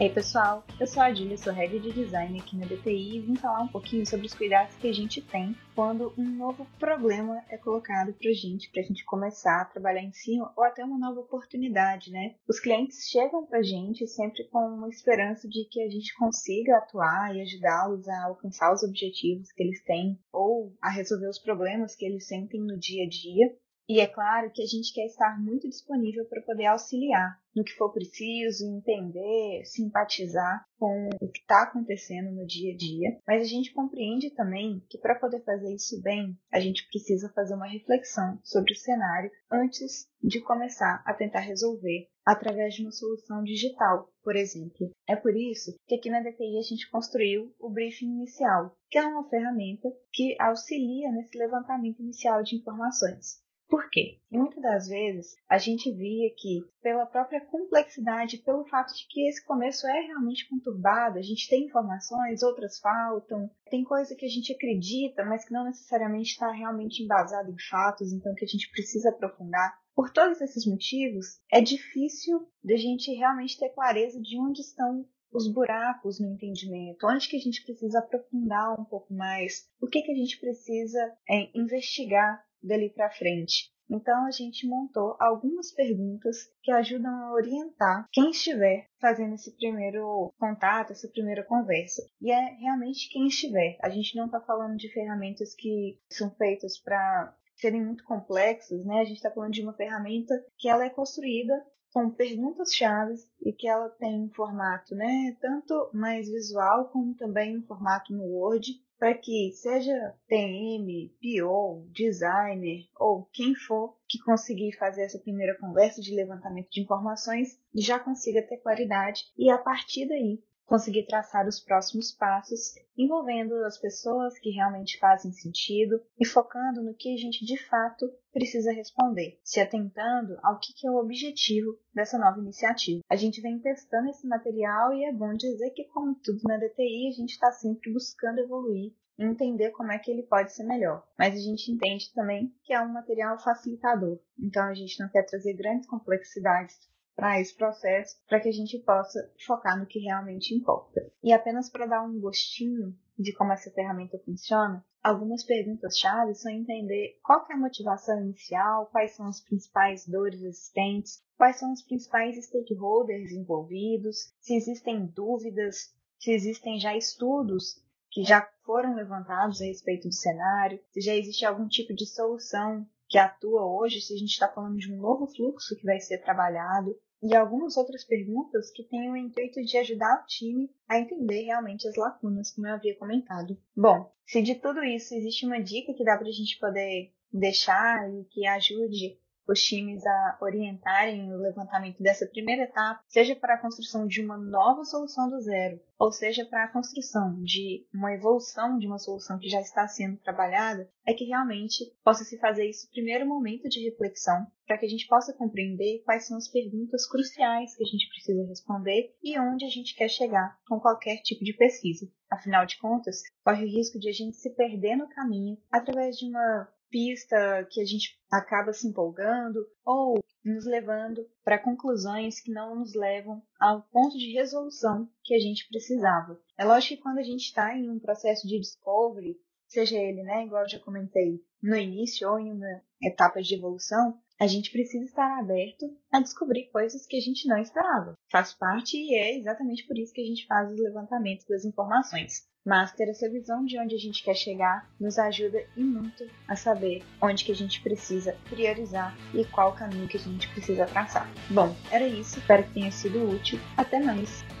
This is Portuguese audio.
Ei pessoal, eu sou a Julia, sou head de design aqui na DTI e vim falar um pouquinho sobre os cuidados que a gente tem quando um novo problema é colocado pra gente, pra gente começar a trabalhar em cima ou até uma nova oportunidade, né? Os clientes chegam pra gente sempre com uma esperança de que a gente consiga atuar e ajudá-los a alcançar os objetivos que eles têm ou a resolver os problemas que eles sentem no dia a dia. E é claro que a gente quer estar muito disponível para poder auxiliar no que for preciso, entender, simpatizar com o que está acontecendo no dia a dia. Mas a gente compreende também que para poder fazer isso bem, a gente precisa fazer uma reflexão sobre o cenário antes de começar a tentar resolver através de uma solução digital, por exemplo. É por isso que aqui na DTI a gente construiu o briefing inicial, que é uma ferramenta que auxilia nesse levantamento inicial de informações. Por quê? Muitas das vezes a gente via que, pela própria complexidade, pelo fato de que esse começo é realmente conturbado, a gente tem informações, outras faltam, tem coisa que a gente acredita, mas que não necessariamente está realmente embasado em fatos, então que a gente precisa aprofundar. Por todos esses motivos, é difícil de a gente realmente ter clareza de onde estão os buracos no entendimento, onde que a gente precisa aprofundar um pouco mais, o que que a gente precisa é, investigar dali para frente. Então a gente montou algumas perguntas que ajudam a orientar quem estiver fazendo esse primeiro contato, essa primeira conversa. E é realmente quem estiver. A gente não está falando de ferramentas que são feitas para serem muito complexas, né? A gente está falando de uma ferramenta que ela é construída com perguntas chaves e que ela tem um formato, né, tanto mais visual como também um formato no Word para que seja TM, PO, designer ou quem for que conseguir fazer essa primeira conversa de levantamento de informações já consiga ter claridade e a partir daí conseguir traçar os próximos passos, envolvendo as pessoas que realmente fazem sentido e focando no que a gente de fato precisa responder, se atentando ao que é o objetivo dessa nova iniciativa. A gente vem testando esse material e é bom dizer que, como tudo na DTI, a gente está sempre buscando evoluir e entender como é que ele pode ser melhor. Mas a gente entende também que é um material facilitador, então a gente não quer trazer grandes complexidades para esse processo, para que a gente possa focar no que realmente importa. E apenas para dar um gostinho de como essa ferramenta funciona, algumas perguntas-chave são entender qual é a motivação inicial, quais são as principais dores existentes, quais são os principais stakeholders envolvidos, se existem dúvidas, se existem já estudos que já foram levantados a respeito do cenário, se já existe algum tipo de solução que atua hoje, se a gente está falando de um novo fluxo que vai ser trabalhado, e algumas outras perguntas que têm o intuito de ajudar o time a entender realmente as lacunas, como eu havia comentado. Bom, se de tudo isso existe uma dica que dá para a gente poder deixar e que ajude os times a orientarem o levantamento dessa primeira etapa, seja para a construção de uma nova solução do zero, ou seja para a construção de uma evolução de uma solução que já está sendo trabalhada, é que realmente possa se fazer esse primeiro momento de reflexão para que a gente possa compreender quais são as perguntas cruciais que a gente precisa responder e onde a gente quer chegar com qualquer tipo de pesquisa. Afinal de contas, corre o risco de a gente se perder no caminho através de uma pista que a gente acaba se empolgando ou nos levando para conclusões que não nos levam ao ponto de resolução que a gente precisava. É lógico que quando a gente está em um processo de discovery, seja ele, né, igual eu já comentei, no início ou em uma etapa de evolução, a gente precisa estar aberto a descobrir coisas que a gente não esperava. Faz parte e é exatamente por isso que a gente faz os levantamentos das informações. Mas ter essa visão de onde a gente quer chegar nos ajuda e muito a saber onde que a gente precisa priorizar e qual caminho que a gente precisa traçar. Bom, era isso. Espero que tenha sido útil. Até mais!